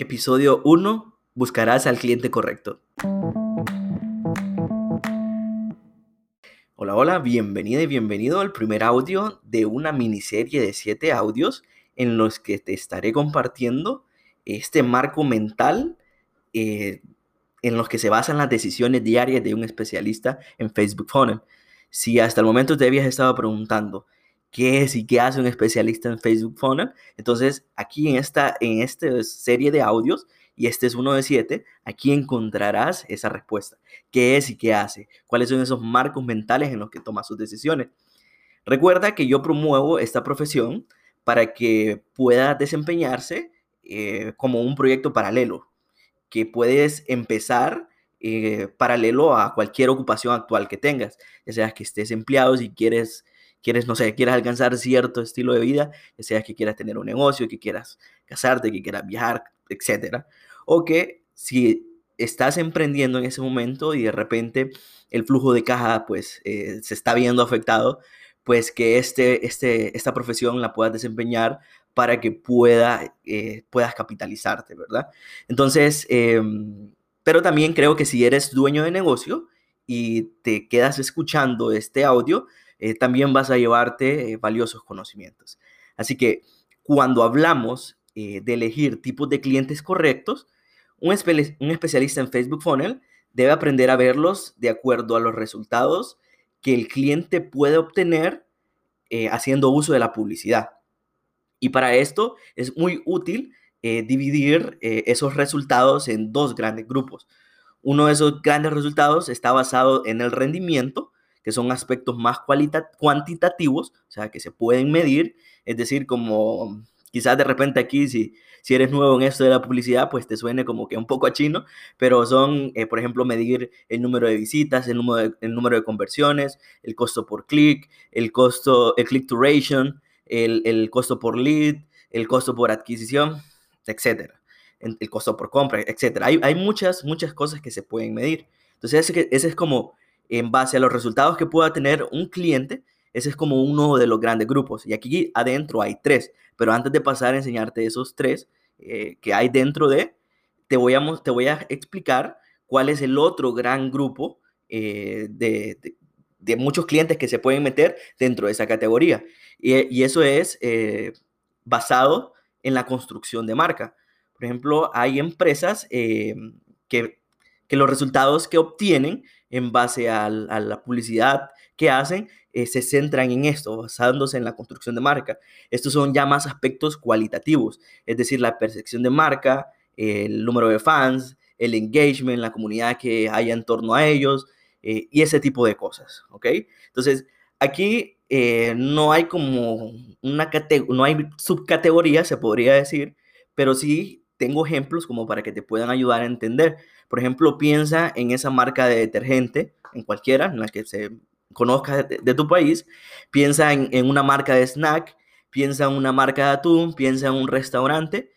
Episodio 1. Buscarás al cliente correcto. Hola, hola, bienvenida y bienvenido al primer audio de una miniserie de 7 audios en los que te estaré compartiendo este marco mental eh, en los que se basan las decisiones diarias de un especialista en Facebook Funnel. Si hasta el momento te habías estado preguntando, qué es y qué hace un especialista en Facebook Funnel. Entonces, aquí en esta, en esta serie de audios, y este es uno de siete, aquí encontrarás esa respuesta. ¿Qué es y qué hace? ¿Cuáles son esos marcos mentales en los que toma sus decisiones? Recuerda que yo promuevo esta profesión para que pueda desempeñarse eh, como un proyecto paralelo, que puedes empezar eh, paralelo a cualquier ocupación actual que tengas, ya sea que estés empleado, si quieres quieres, no sé, quieras alcanzar cierto estilo de vida, ya sea que quieras tener un negocio, que quieras casarte, que quieras viajar, etcétera, o que si estás emprendiendo en ese momento y de repente el flujo de caja pues eh, se está viendo afectado, pues que este, este, esta profesión la puedas desempeñar para que pueda, eh, puedas capitalizarte, ¿verdad? Entonces, em, pero también creo que si eres dueño de negocio y te quedas escuchando este audio, eh, también vas a llevarte eh, valiosos conocimientos. Así que cuando hablamos eh, de elegir tipos de clientes correctos, un, un especialista en Facebook Funnel debe aprender a verlos de acuerdo a los resultados que el cliente puede obtener haciendo uso de la publicidad. Y para esto es muy útil dividir esos resultados en dos grandes grupos. Uno de esos grandes resultados está basado en el rendimiento que son aspectos más cuantitativos, o sea, que se pueden medir, es decir, como quizás de repente aquí, si, si eres nuevo en esto de la publicidad, pues te suene como que un poco a chino, pero son, eh, por ejemplo, medir el número de visitas, el número de, el número de conversiones, el costo por clic, el costo, el click duration, el, el costo por lead, el costo por adquisición, etcétera, el costo por compra, etcétera. Hay, hay muchas, muchas cosas que se pueden medir. Entonces, ese, ese es como en base a los resultados que pueda tener un cliente, ese es como uno de los grandes grupos. Y aquí adentro hay tres, pero antes de pasar a enseñarte esos tres eh, que hay dentro de, te voy, a, te voy a explicar cuál es el otro gran grupo eh, de, de, muchos clientes que se pueden meter dentro de esa categoría. Y, eso es eh, basado en la construcción de marca. Por ejemplo, hay empresas que, que los resultados que obtienen en base a, la publicidad que hacen, eh, se centran en esto, basándose en la construcción de marca. Estos son ya más aspectos cualitativos, es decir, la percepción de marca, el número de fans, el engagement, la comunidad que haya en torno a ellos eh, y ese tipo de cosas, ¿ok? Entonces, aquí eh, no hay como una no hay subcategoría, se podría decir, pero sí tengo ejemplos como para que te puedan ayudar a entender. Por ejemplo, piensa en esa marca de detergente, en cualquiera, en la que se conozca de, tu país. Piensa en, una marca de snack, piensa en una marca de atún, piensa en un restaurante.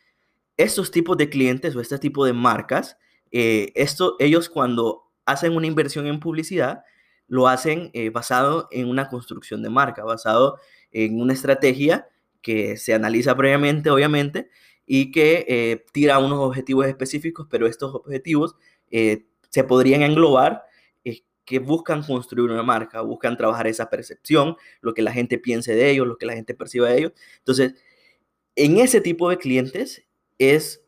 Estos tipos de clientes o este tipo de marcas, eh, esto, ellos cuando hacen una inversión en publicidad, lo hacen eh, basado en una construcción de marca, basado en una estrategia que se analiza previamente, obviamente, y que eh, tira unos objetivos específicos, pero estos objetivos eh, se podrían englobar eh, que buscan construir una marca, buscan trabajar esa percepción, lo que la gente piense de ellos, lo que la gente perciba de ellos. Entonces, en ese tipo de clientes es,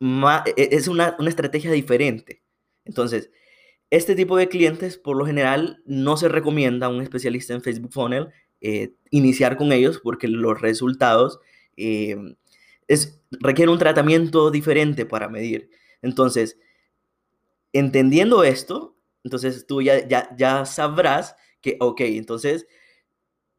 e, es una, una estrategia diferente. Entonces, este tipo de clientes, por lo general, no se recomienda a un especialista en Facebook Funnel iniciar con ellos porque los resultados es, requiere un tratamiento diferente para medir. Entonces, entendiendo esto, entonces tú ya, ya, ya sabrás que, ok, entonces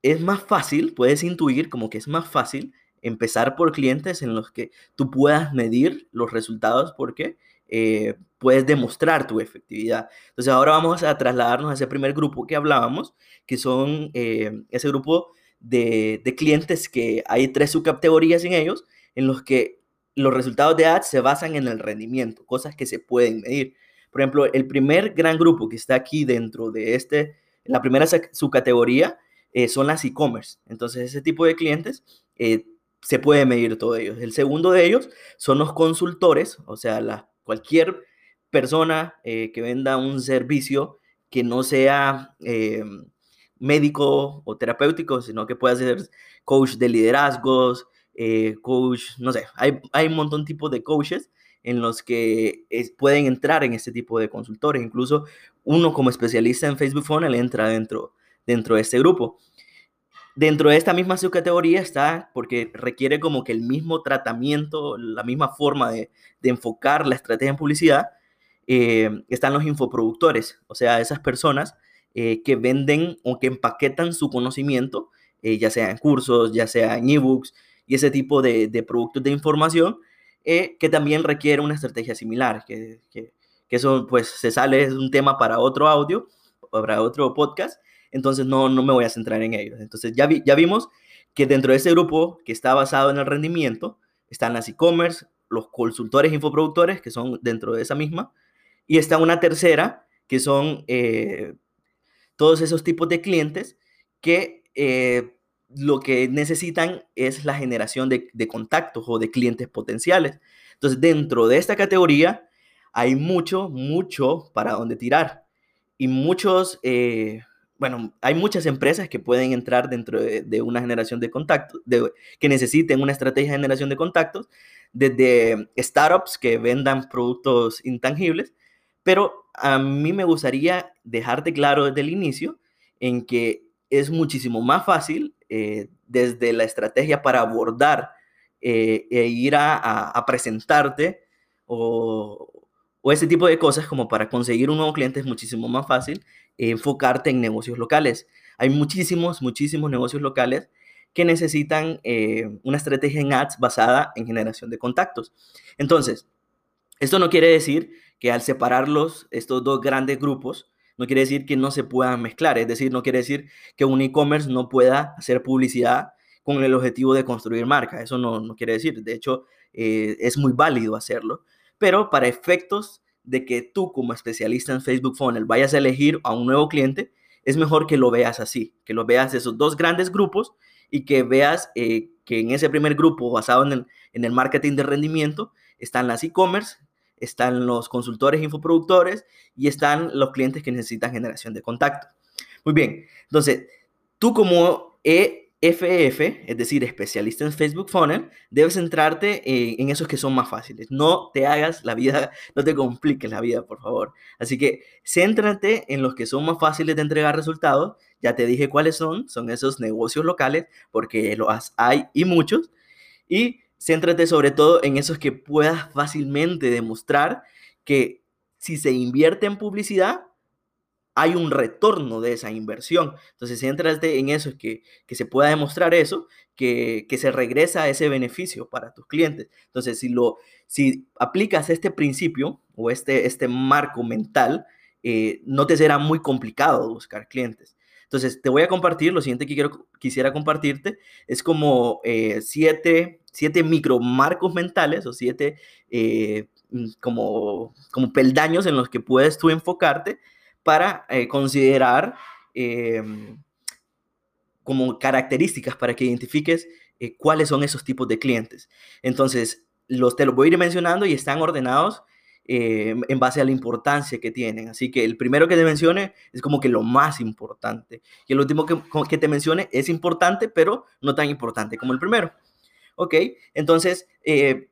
es más fácil, puedes intuir como que es más fácil empezar por clientes en los que tú puedas medir los resultados porque eh, puedes demostrar tu efectividad. Entonces ahora vamos a trasladarnos a ese primer grupo que hablábamos, que son eh, ese grupo de, de, clientes que hay tres subcategorías en ellos, en los que los resultados de ads se basan en el rendimiento, cosas que se pueden medir. Por ejemplo, el primer gran grupo que está aquí dentro de este, la primera subcategoría, eh, son las e-commerce. Entonces, ese tipo de clientes eh, se puede medir todo ello. El segundo de ellos son los consultores, o sea, la, cualquier persona eh, que venda un servicio que no sea eh, médico o terapéutico, sino que pueda ser coach de liderazgos, eh, coach, no sé, hay, un montón de tipos de coaches en los que pueden entrar en este tipo de consultores. Incluso uno como especialista en Facebook Funnel entra dentro, dentro de este grupo. Dentro de esta misma subcategoría está porque requiere como que el mismo tratamiento, la misma forma de, enfocar la estrategia en publicidad, eh, están los infoproductores, o sea, esas personas eh, que venden o que empaquetan su conocimiento, ya sea en cursos, ya sea en ebooks y ese tipo de, de productos de información, que también requiere una estrategia similar, que, que, que, eso pues se sale, es un tema para otro audio, para otro podcast, entonces no, no me voy a centrar en ellos. Entonces ya, vi, ya vimos que dentro de ese grupo que está basado en el rendimiento, están las e-commerce, los consultores infoproductores, que son dentro de esa misma, y está una tercera, que son eh, todos esos tipos de clientes que eh, lo que necesitan es la generación de, contactos o de clientes potenciales. Entonces, dentro de esta categoría hay mucho, mucho para donde tirar. Y muchos, eh, bueno, hay muchas empresas que pueden entrar dentro de, una generación de contactos, que necesiten una estrategia de generación de contactos, desde startups que vendan productos intangibles pero a mí me gustaría dejarte claro desde el inicio en que es muchísimo más fácil eh, desde la estrategia para abordar eh, e ir a, presentarte o, ese tipo de cosas como para conseguir un nuevo cliente es muchísimo más fácil enfocarte en negocios locales. Hay muchísimos, muchísimos negocios locales que necesitan eh, una estrategia en ads basada en generación de contactos. Entonces, esto no quiere decir que al separarlos, estos dos grandes grupos, no quiere decir que no se puedan mezclar, es decir, no quiere decir que un e-commerce no pueda hacer publicidad con el objetivo de construir marca, eso no, no quiere decir, de hecho, eh, es muy válido hacerlo, pero para efectos de que tú como especialista en Facebook Funnel vayas a elegir a un nuevo cliente, es mejor que lo veas así, que lo veas esos dos grandes grupos y que veas eh, que en ese primer grupo basado en el, en el marketing de rendimiento están las e-commerce, están los consultores infoproductores y están los clientes que necesitan generación de contacto. Muy bien, entonces, tú como EFF, es decir, especialista en Facebook Funnel, debes centrarte en esos que son más fáciles. No te hagas la vida, no te compliques la vida, por favor. Así que céntrate en los que son más fáciles de entregar resultados. Ya te dije cuáles son, son esos negocios locales, porque los hay y muchos. Y Céntrate sobre todo en esos que puedas fácilmente demostrar que si se invierte en publicidad, hay un retorno de esa inversión. Entonces, céntrate en eso, que, que se pueda demostrar eso, que, que, se regresa ese beneficio para tus clientes. Entonces, si, lo, si aplicas este principio o este, este marco mental, eh, no te será muy complicado buscar clientes. Entonces, te voy a compartir, lo siguiente que quiero, quisiera compartirte es como eh, siete siete micromarcos mentales o siete eh, mm, como, como peldaños en los que puedes tú enfocarte para eh, considerar em, como características para que identifiques eh, cuáles son esos tipos de clientes. Entonces, los, te los voy a ir mencionando y están ordenados en base a la importancia que tienen. Así que el primero que te mencione es como que lo más importante. Y el último que, que te mencione es importante, pero no tan importante como el primero. ¿Ok? Entonces, eh,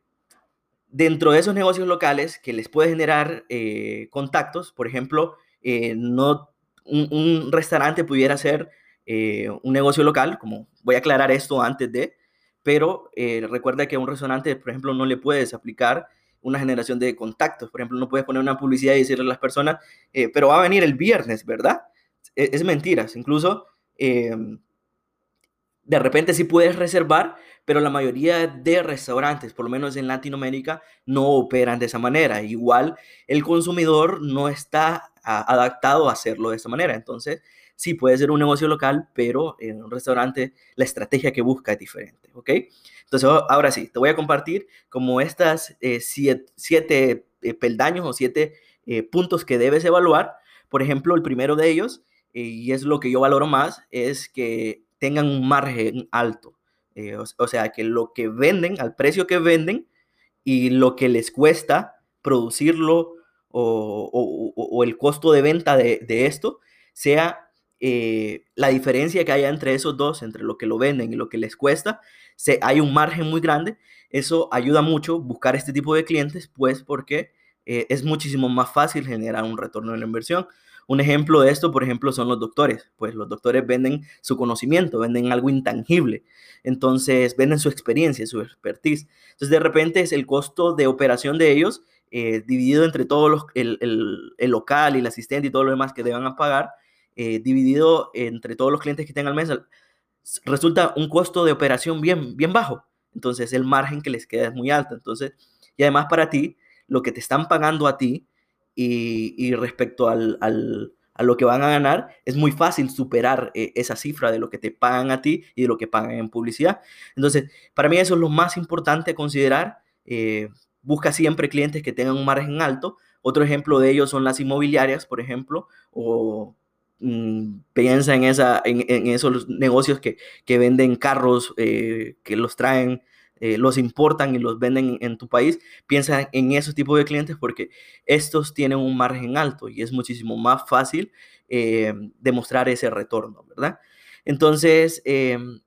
dentro de esos negocios locales que les puede generar eh, contactos, por ejemplo, eh, no, un, restaurante pudiera ser un negocio local, como voy a aclarar esto antes de, pero recuerda que a un restaurante, por ejemplo, no le puedes aplicar una generación de contactos. Por ejemplo, no puedes poner una publicidad y decirle a las personas, pero va a venir el viernes, ¿verdad? Es, es mentiras. Incluso de repente sí puedes reservar, pero la mayoría de restaurantes, por lo menos en Latinoamérica, no operan de esa manera. Igual el consumidor no está adaptado a hacerlo de esa manera. Entonces, sí puede ser un negocio local, pero en un restaurante la estrategia que busca es diferente, ¿ok? Entonces, ahora sí, te voy a compartir como estas eh, siete, eh, peldaños o siete eh, puntos que debes evaluar. Por ejemplo, el primero de ellos, y es lo que yo valoro más, es que tengan un margen alto. Eh, o, sea, que lo que venden, al precio que venden y lo que les cuesta producirlo o, el costo de venta de, esto sea eh, la diferencia que haya entre esos dos, entre lo que lo venden y lo que les cuesta, se, hay un margen muy grande. Eso ayuda mucho buscar este tipo de clientes, pues porque eh, es muchísimo más fácil generar un retorno de la inversión. Un ejemplo de esto, por ejemplo, son los doctores. Pues los doctores venden su conocimiento, venden algo intangible. Entonces, venden su experiencia, su expertise. Entonces, de repente es el costo de operación de ellos eh, dividido entre todos los, el, el, local y el asistente y todo lo demás que deban pagar, eh, dividido entre todos los clientes que tengan al mes, resulta un costo de operación bien, bien bajo. Entonces, el margen que les queda es muy alto. Entonces, y además para ti, lo que te están pagando a ti y, respecto al, a lo que van a ganar, es muy fácil superar eh, esa cifra de lo que te pagan a ti y de lo que pagan en publicidad. Entonces, para mí eso es lo más importante a considerar. Eh, busca siempre clientes que tengan un margen alto. Otro ejemplo de ello son las inmobiliarias, por ejemplo, o mm, piensa en, esa, en, esos negocios que, venden carros, eh, que los traen eh, los importan y los venden en tu país, piensa en esos tipos de clientes porque estos tienen un margen alto y es muchísimo más fácil eh, demostrar ese retorno, ¿verdad? Entonces, em,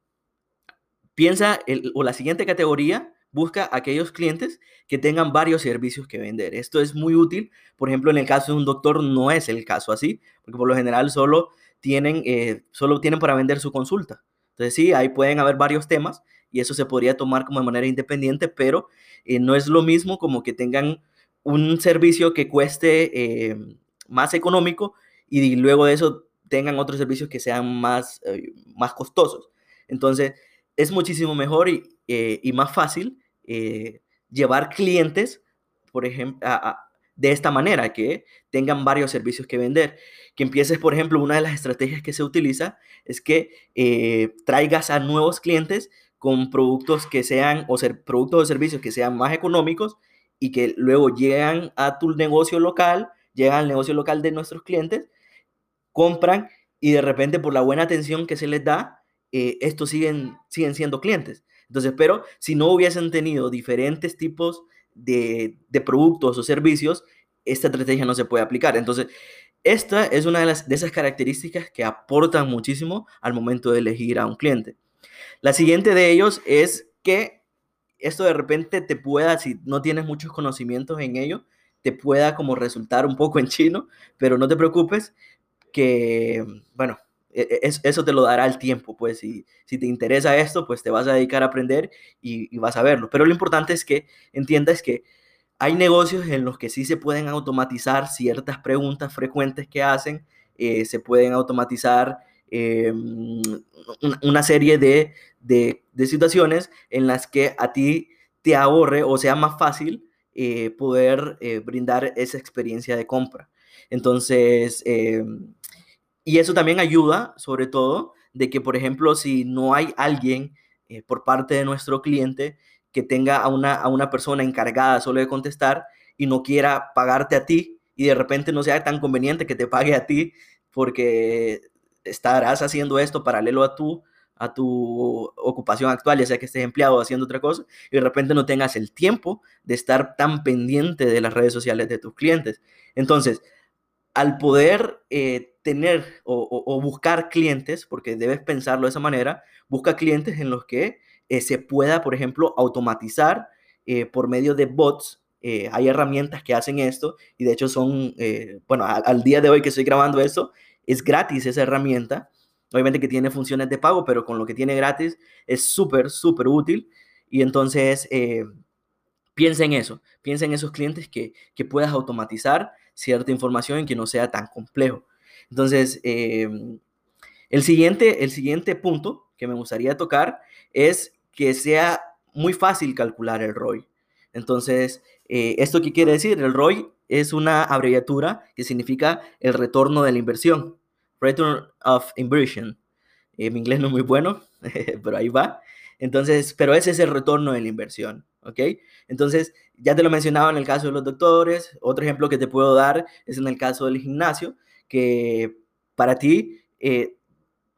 piensa, o la siguiente categoría, busca aquellos clientes que tengan varios servicios que vender. Esto es muy útil, por ejemplo, en el caso de un doctor no es el caso así, porque por lo general solo tienen, eh, solo tienen para vender su consulta. Entonces sí, ahí pueden haber varios temas, y eso se podría tomar como de manera independiente, pero eh, no es lo mismo como que tengan un servicio que cueste eh, más económico y luego de eso tengan otros servicios que sean más, eh, más costosos. Entonces, es muchísimo mejor y, y más fácil llevar clientes, por ejemplo, de esta manera, que tengan varios servicios que vender. Que empieces, por ejemplo, una de las estrategias que se utiliza es que traigas a nuevos clientes con productos que sean, o ser, productos o servicios que sean más económicos y que luego llegan a tu negocio local, llegan al negocio local de nuestros clientes, compran y de repente por la buena atención que se les da, eh, estos siguen, siguen siendo clientes. Entonces, pero si no hubiesen tenido diferentes tipos de, de productos o servicios, esta estrategia no se puede aplicar. Entonces, esta es una de, las, de esas características que aportan muchísimo al momento de elegir a un cliente. La siguiente de ellos es que esto de repente te pueda, si no tienes muchos conocimientos en ello, te pueda como resultar un poco en chino, pero no te preocupes que, bueno, e, e, eso te lo dará el tiempo, pues si, si te interesa esto, pues te vas a dedicar a aprender y, vas a verlo. Pero lo importante es que entiendas que hay negocios en los que sí se pueden automatizar ciertas preguntas frecuentes que hacen, eh, se pueden automatizar eh, una serie de, situaciones en las que a ti te ahorre o sea más fácil eh, poder eh, brindar esa experiencia de compra. Entonces, y eso también ayuda, sobre todo, de que, por ejemplo, si no hay alguien por parte de nuestro cliente que tenga a una, a una persona encargada solo de contestar y no quiera pagarte a ti y de repente no sea tan conveniente que te pague a ti porque estarás haciendo esto paralelo a tu, a tu ocupación actual, ya sea que estés empleado haciendo otra cosa, y de repente no tengas el tiempo de estar tan pendiente de las redes sociales de tus clientes. Entonces, al poder eh, tener o, buscar clientes, porque debes pensarlo de esa manera, busca clientes en los que eh, se pueda, por ejemplo, automatizar eh, por medio de bots. hay herramientas que hacen esto y de hecho son, bueno, al día de hoy que estoy grabando esto, es gratis esa herramienta. Obviamente que tiene funciones de pago, pero con lo que tiene gratis es súper, súper útil. Y entonces, eh, piensa en eso. Piensa en esos clientes que, que, puedas automatizar cierta información y que no sea tan complejo. Entonces, em, el, siguiente, el siguiente punto que me gustaría tocar es que sea muy fácil calcular el ROI. Entonces, eh, ¿esto qué quiere decir? El ROI es una abreviatura que significa el retorno de la inversión. Return of Inversion. Eh, mi inglés no es muy bueno, pero ahí va. Entonces, pero ese es el retorno de la inversión, ¿ok? Entonces, ya te lo mencionaba en el caso de los doctores. Otro ejemplo que te puedo dar es en el caso del gimnasio, que para ti, eh,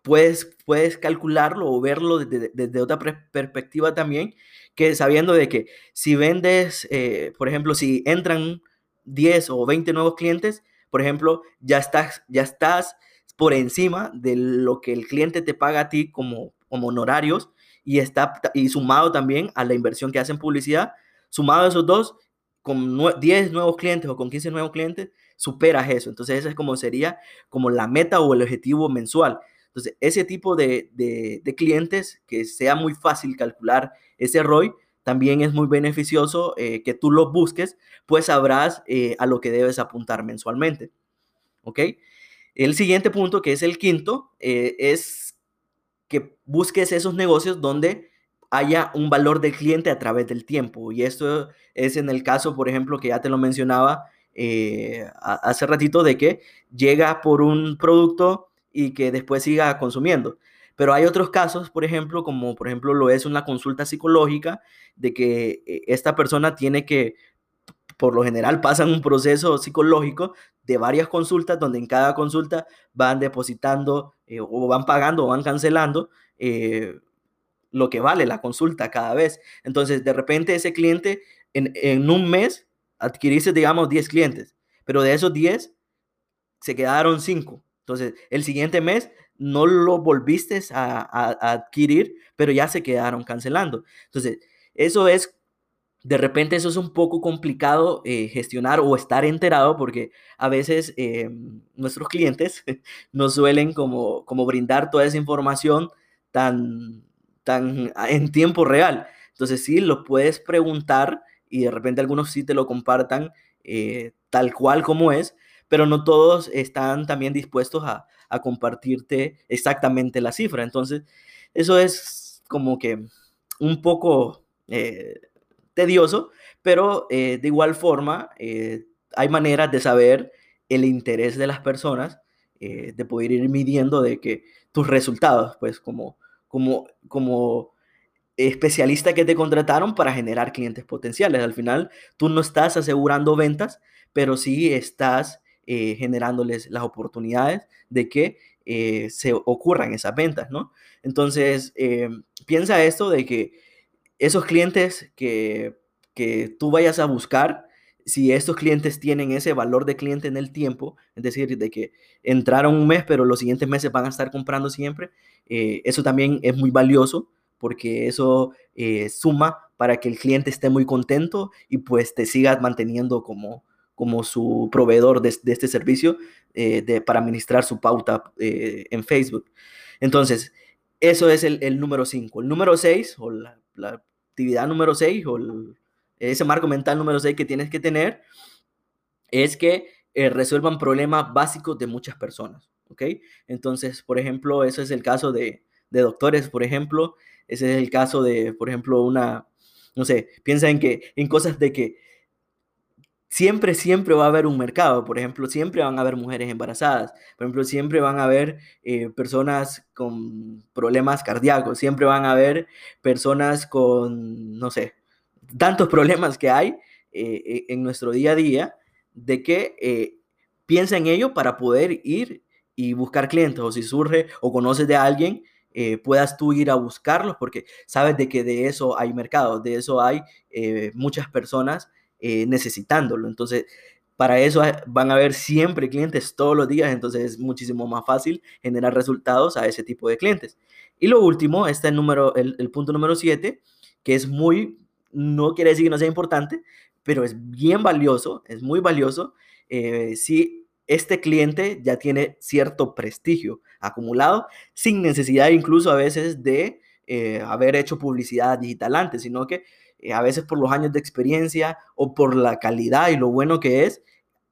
puedes, puedes calcularlo o verlo desde, otra perspectiva también, que sabiendo de que si vendes, eh, por ejemplo, si entran 10 o 20 nuevos clientes, por ejemplo, ya estás, ya estás por encima de lo que el cliente te paga a ti como, como honorarios y está y sumado también a la inversión que hace en publicidad, sumado a esos dos, con 10 nuevos clientes o con 15 nuevos clientes, superas eso. Entonces, esa es como sería como la meta o el objetivo mensual. Entonces, ese tipo de, de, clientes, que sea muy fácil calcular ese ROI, también es muy beneficioso eh, que tú los busques, pues sabrás eh, a lo que debes apuntar mensualmente. ¿Ok? El siguiente punto, que es el quinto, eh, es que busques esos negocios donde haya un valor del cliente a través del tiempo. Y esto es en el caso, por ejemplo, que ya te lo mencionaba hace ratito, de que llega por un producto y que después siga consumiendo. Pero hay otros casos, por ejemplo, como por ejemplo lo es una consulta psicológica, de que eh, esta persona tiene que, por lo general, pasan un proceso psicológico de varias consultas, donde en cada consulta van depositando eh, o van pagando o van cancelando eh, lo que vale la consulta cada vez. Entonces, de repente ese cliente en, en un mes adquiriste, digamos, 10 clientes, pero de esos 10 se quedaron 5 entonces, el siguiente mes no lo volviste a, adquirir, pero ya se quedaron cancelando. Entonces, eso es, de repente eso es un poco complicado eh, gestionar o estar enterado porque a veces eh, nuestros clientes nos suelen como, como brindar toda esa información tan, tan en tiempo real. Entonces, sí, lo puedes preguntar y de repente algunos sí te lo compartan eh, tal cual como es, pero no todos están también dispuestos a, compartirte exactamente la cifra. Entonces, eso es como que un poco tedioso, pero eh, de igual forma eh, hay maneras de saber el interés de las personas, de poder ir midiendo de que tus resultados, pues como, como, como especialista que te contrataron para generar clientes potenciales. Al final, tú no estás asegurando ventas, pero sí estás eh, generándoles las oportunidades de que eh, se ocurran esas ventas, ¿no? Entonces, eh, piensa esto de que esos clientes que, que tú vayas a buscar, si estos clientes tienen ese valor de cliente en el tiempo, es decir, de que entraron un mes, pero los siguientes meses van a estar comprando siempre, eso también es muy valioso porque eso suma para que el cliente esté muy contento y pues te sigas manteniendo como, como su proveedor de, este servicio eh, de, para administrar su pauta eh, en Facebook. Entonces, eso es el, número 5. El número 6, o la, actividad número 6, o ese marco mental número 6 que tienes que tener, es que eh, resuelvan problemas básicos de muchas personas. ¿Ok? Entonces, por ejemplo, eso es el caso de, de doctores, por ejemplo. Ese es el caso de, por ejemplo, una, no sé, piensa en que, en cosas de que siempre, siempre va a haber un mercado. Por ejemplo, siempre van a haber mujeres embarazadas. Por ejemplo, siempre van a haber eh, personas con problemas cardíacos. Siempre van a haber personas con, no sé, tantos problemas que hay eh, e, en nuestro día a día de que eh, piensa en ello para poder ir y buscar clientes. O si surge o conoces de alguien, puedas tú ir a buscarlos porque sabes de que de eso hay mercado, de eso hay muchas personas eh, necesitándolo. Entonces, para eso van a haber siempre clientes todos los días, entonces es muchísimo más fácil generar resultados a ese tipo de clientes. Y lo último, este es el, número, el, punto número 7, que es muy, no quiere decir que no sea importante, pero es bien valioso, es muy valioso eh, si este cliente ya tiene cierto prestigio acumulado sin necesidad incluso a veces de eh, haber hecho publicidad digital antes, sino que eh, a veces por los años de experiencia o por la calidad y lo bueno que es,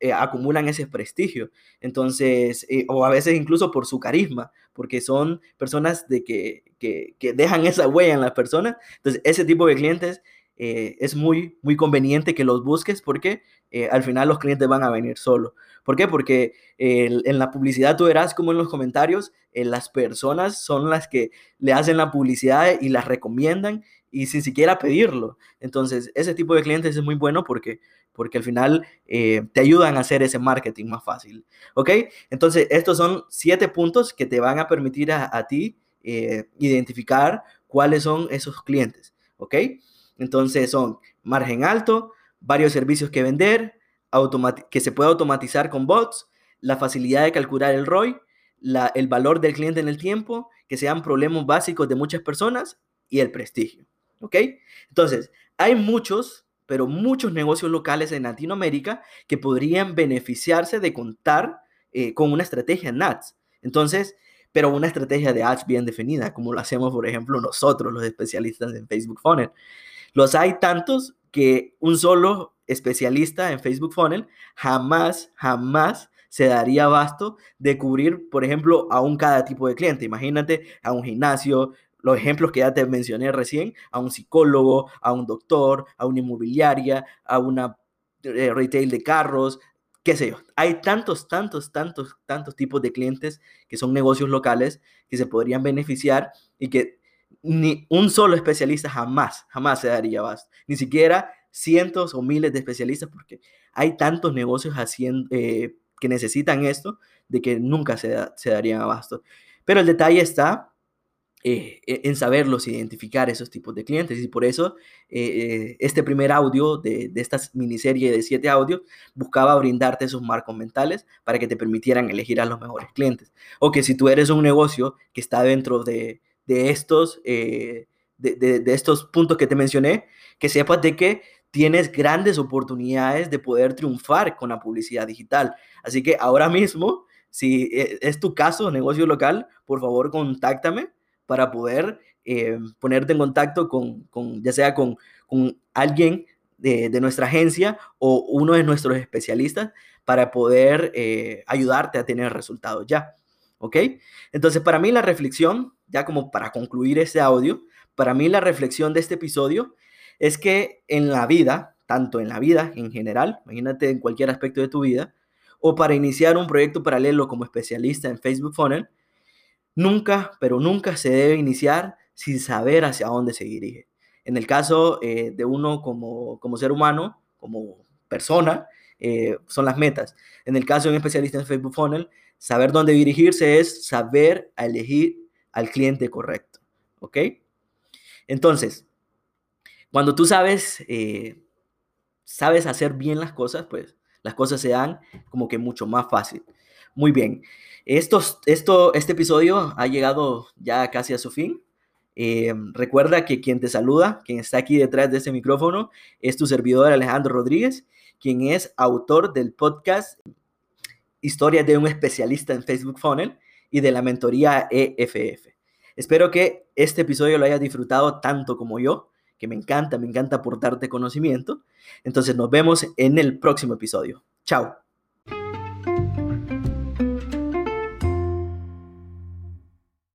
eh, acumulan ese prestigio. Entonces, eh, o a veces incluso por su carisma, porque son personas de que, que, que dejan esa huella en las personas. Entonces, ese tipo de clientes es muy, muy conveniente que los busques porque al final los clientes van a venir solos. ¿Por qué? Porque en la publicidad tú verás como en los comentarios, las personas son las que le hacen la publicidad y las recomiendan y sin siquiera pedirlo. Entonces, ese tipo de clientes es muy bueno porque porque al final eh, te ayudan a hacer ese marketing más fácil. ¿Ok? Entonces, estos son siete puntos que te van a permitir a, ti eh, identificar cuáles son esos clientes. ¿Ok? Entonces, son margen alto, varios servicios que vender, que se puede automatizar con bots, la facilidad de calcular el ROI, el valor del cliente en el tiempo, que sean problemas básicos de muchas personas y el prestigio. ¿Ok? Entonces, hay muchos, pero muchos negocios locales en Latinoamérica que podrían beneficiarse de contar eh, con una estrategia en ads. Entonces, pero una estrategia de ads bien definida, como lo hacemos, por ejemplo, nosotros, los especialistas en Facebook Funnel. Los hay tantos que un solo especialista en Facebook Funnel jamás, jamás se daría abasto de cubrir, por ejemplo, a un cada tipo de cliente. Imagínate a un gimnasio, los ejemplos que ya te mencioné recién, a un psicólogo, a un doctor, a una inmobiliaria, a una eh, retail de carros, qué sé yo. Hay tantos, tantos, tantos, tantos tipos de clientes que son negocios locales que se podrían beneficiar y que ni un solo especialista jamás, jamás se daría abasto. Ni siquiera cientos o miles de especialistas porque hay tantos negocios haciendo, eh, que necesitan esto de que nunca se, se darían abasto. Pero el detalle está eh, e, en saberlos identificar esos tipos de clientes. Y por eso eh, este primer audio de, de, esta miniserie de siete audios buscaba brindarte esos marcos mentales para que te permitieran elegir a los mejores clientes. O que si tú eres un negocio que está dentro de, de estos, de, de, estos puntos que te mencioné, que sepas de que tienes grandes oportunidades de poder triunfar con la publicidad digital. Así que ahora mismo, si es tu caso, negocio local, por favor contáctame para poder eh, ponerte en contacto con, con ya sea con, con alguien de, de, nuestra agencia o uno de nuestros especialistas para poder eh, ayudarte a tener resultados ya. ¿Ok? Entonces, para mí la reflexión, ya como para concluir este audio, para mí la reflexión de este episodio es que en la vida, tanto en la vida en general, imagínate en cualquier aspecto de tu vida, o para iniciar un proyecto paralelo como especialista en Facebook Funnel, nunca, pero nunca se debe iniciar sin saber hacia dónde se dirige. En el caso eh, de uno como, como ser humano, como persona, eh, son las metas. En el caso de un especialista en Facebook Funnel, saber dónde dirigirse es saber elegir al cliente correcto. ¿Ok? Entonces, cuando tú sabes, eh, sabes hacer bien las cosas, pues las cosas se dan como que mucho más fácil. Muy bien. Esto, esto, este episodio ha llegado ya casi a su fin. Eh, recuerda que quien te saluda, quien está aquí detrás de ese micrófono, es tu servidor Alejandro Rodríguez, quien es autor del podcast Historia de un especialista en Facebook Funnel y de la mentoría EFF. Espero que este episodio lo hayas disfrutado tanto como yo que me encanta, me encanta aportarte conocimiento. Entonces nos vemos en el próximo episodio. Chao.